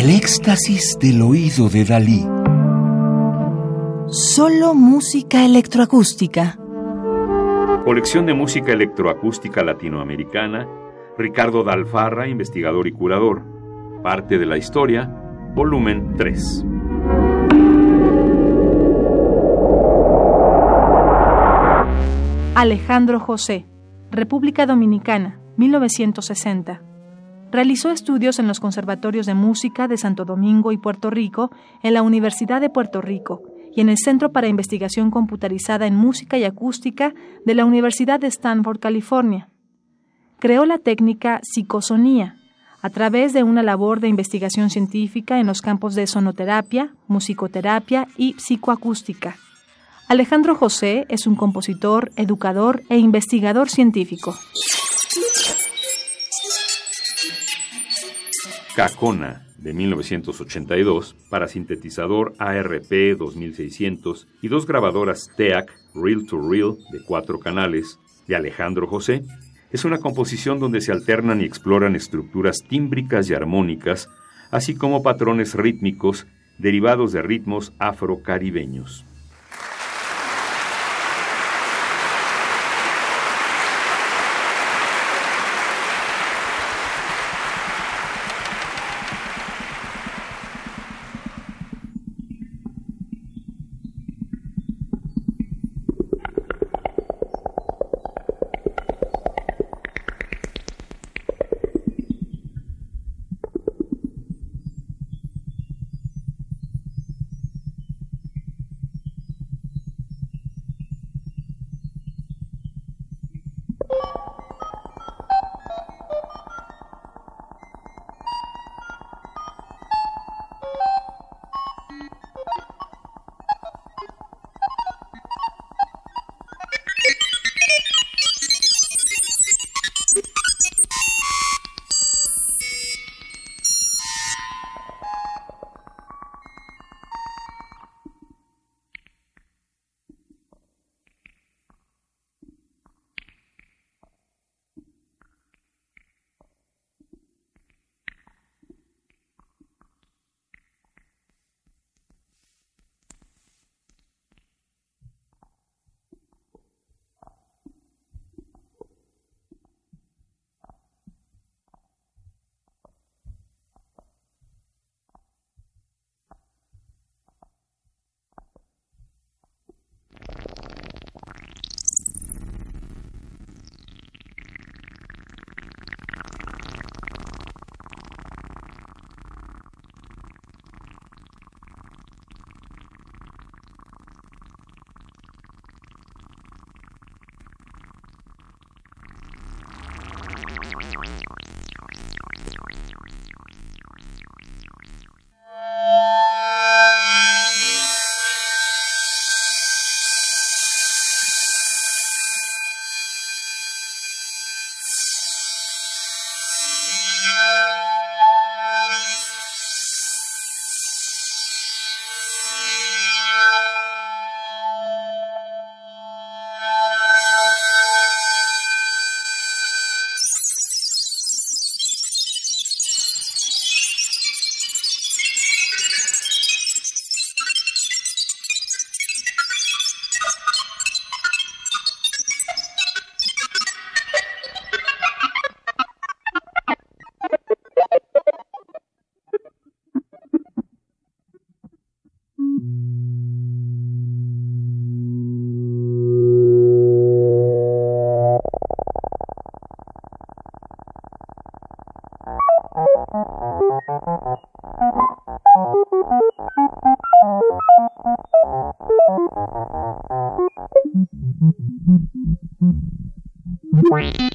El éxtasis del oído de Dalí. Solo música electroacústica. Colección de música electroacústica latinoamericana. Ricardo Dalfarra, investigador y curador. Parte de la historia. Volumen 3. Alejandro José, República Dominicana, 1960. Realizó estudios en los conservatorios de música de Santo Domingo y Puerto Rico, en la Universidad de Puerto Rico y en el Centro para Investigación Computarizada en Música y Acústica de la Universidad de Stanford, California. Creó la técnica psicosonía a través de una labor de investigación científica en los campos de sonoterapia, musicoterapia y psicoacústica. Alejandro José es un compositor, educador e investigador científico. Cacona, de 1982, para sintetizador ARP 2600 y dos grabadoras TEAC Real to Real de cuatro canales, de Alejandro José, es una composición donde se alternan y exploran estructuras tímbricas y armónicas, así como patrones rítmicos derivados de ritmos afrocaribeños. Wait.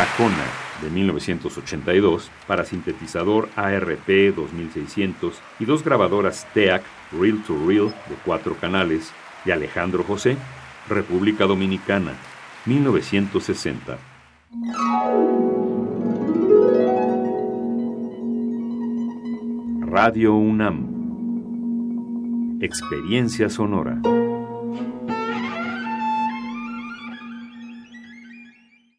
Cajona de 1982 para sintetizador ARP 2600 y dos grabadoras TEAC Reel to Reel de cuatro canales de Alejandro José, República Dominicana, 1960. Radio UNAM. Experiencia sonora.